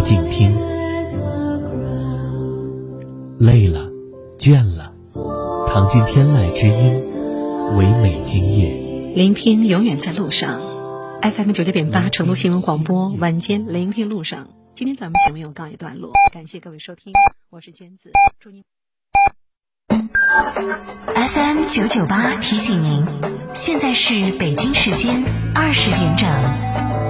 要静听。累了，倦了，躺进天籁之音，唯美今夜。聆听永远在路上。FM 九六点八，成都新闻广播，晚间聆听路上。今天咱们节目又告一段落，感谢各位收听，我是娟子，祝您。FM 九九八提醒您，现在是北京时间二十点整。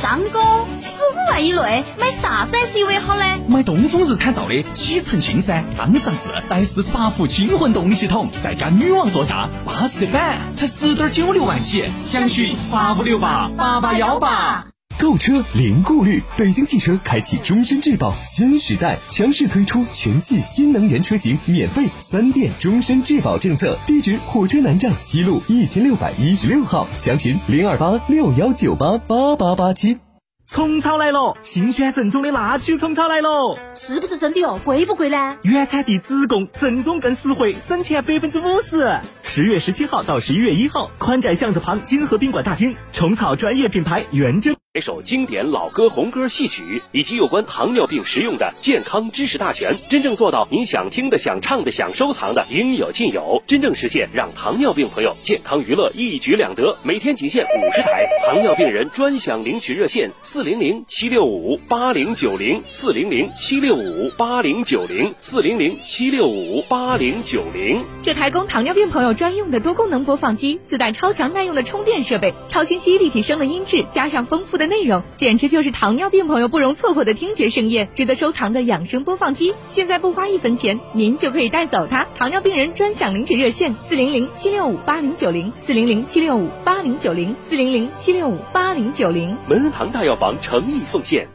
张哥，十五万以内买啥子 SUV 好呢？买东风日产造的启辰星噻，刚上市，带四十八伏轻混动力系统，再加女王座驾，巴适的板，才十点九六万起，详询八五六八八八幺八。购车零顾虑，北京汽车开启终身质保新时代，强势推出全系新能源车型免费三电终身质保政策。地址：火车南站西路一千六百一十六号，详询零二八六幺九八八八八七。虫草来了，新鲜正宗的那曲虫草来了，是不是真的哦？贵不贵呢？原产地直供，正宗更实惠，省钱百分之五十。十月十七号到十一月一号，宽窄巷子旁金河宾馆大厅，虫草专业品牌原真。一首经典老歌、红歌、戏曲，以及有关糖尿病实用的健康知识大全，真正做到您想听的、想唱的、想收藏的应有尽有，真正实现让糖尿病朋友健康娱乐一举两得。每天仅限五十台，糖尿病人专享领取热线：四零零七六五八零九零四零零七六五八零九零四零零七六五八零九零。这台供糖尿病朋友专用的多功能播放机，自带超强耐用的充电设备，超清晰立体声的音质，加上丰富的。内容简直就是糖尿病朋友不容错过的听觉盛宴，值得收藏的养生播放机。现在不花一分钱，您就可以带走它。糖尿病人专享领取热线：四零零七六五八零九零四零零七六五八零九零四零零七六五八零九零。门恩堂大药房诚意奉献。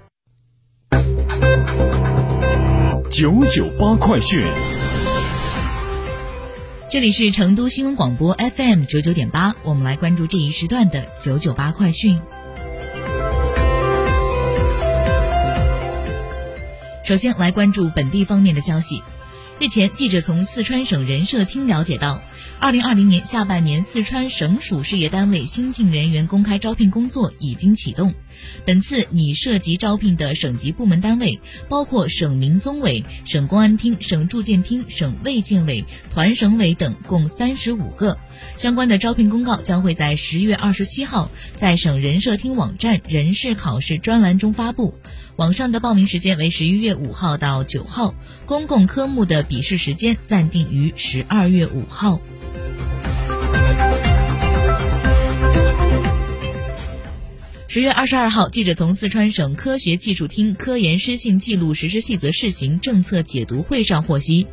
九九八快讯。这里是成都新闻广播 FM 九九点八，我们来关注这一时段的九九八快讯。首先来关注本地方面的消息。日前，记者从四川省人社厅了解到，二零二零年下半年四川省属事业单位新进人员公开招聘工作已经启动。本次拟涉及招聘的省级部门单位包括省民综委、省公安厅、省住建厅、省卫健委、团省委等，共三十五个。相关的招聘公告将会在十月二十七号在省人社厅网站人事考试专栏中发布。网上的报名时间为十一月五号到九号，公共科目的笔试时间暂定于十二月五号。十月二十二号，记者从四川省科学技术厅科研失信记录实施细则试行政策解读会上获悉，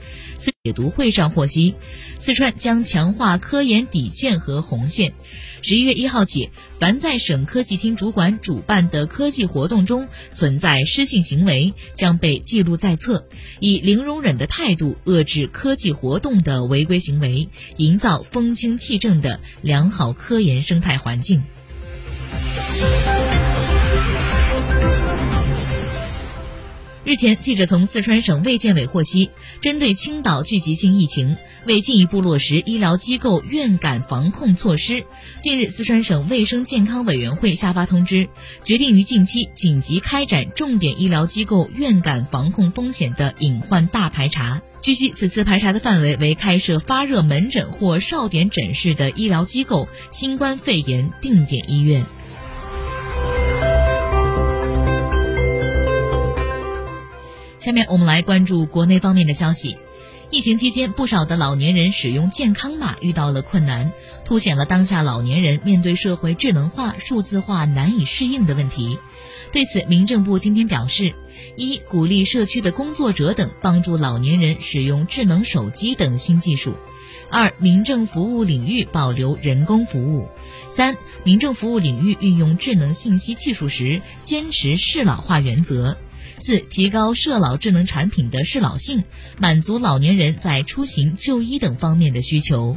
解读会上获悉，四川将强化科研底线和红线。十一月一号起，凡在省科技厅主管主办的科技活动中存在失信行为，将被记录在册，以零容忍的态度遏制科技活动的违规行为，营造风清气正的良好科研生态环境。日前，记者从四川省卫健委获悉，针对青岛聚集性疫情，为进一步落实医疗机构院感防控措施，近日，四川省卫生健康委员会下发通知，决定于近期紧急开展重点医疗机构院感防控风险的隐患大排查。据悉，此次排查的范围为开设发热门诊或哨点诊室的医疗机构、新冠肺炎定点医院。下面我们来关注国内方面的消息。疫情期间，不少的老年人使用健康码遇到了困难，凸显了当下老年人面对社会智能化、数字化难以适应的问题。对此，民政部今天表示：一、鼓励社区的工作者等帮助老年人使用智能手机等新技术；二、民政服务领域保留人工服务；三、民政服务领域运用智能信息技术时，坚持适老化原则。四、提高社老智能产品的适老性，满足老年人在出行、就医等方面的需求。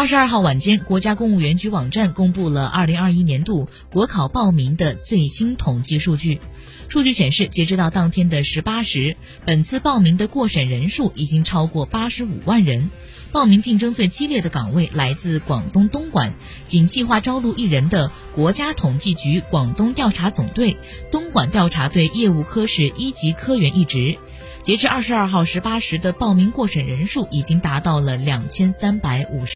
二十二号晚间，国家公务员局网站公布了二零二一年度国考报名的最新统计数据。数据显示，截止到当天的十八时，本次报名的过审人数已经超过八十五万人。报名竞争最激烈的岗位来自广东东莞，仅计划招录一人的国家统计局广东调查总队东莞调查队业务科室一级科员一职。截至二十二号十八时的报名过审人数已经达到了两千三百五十。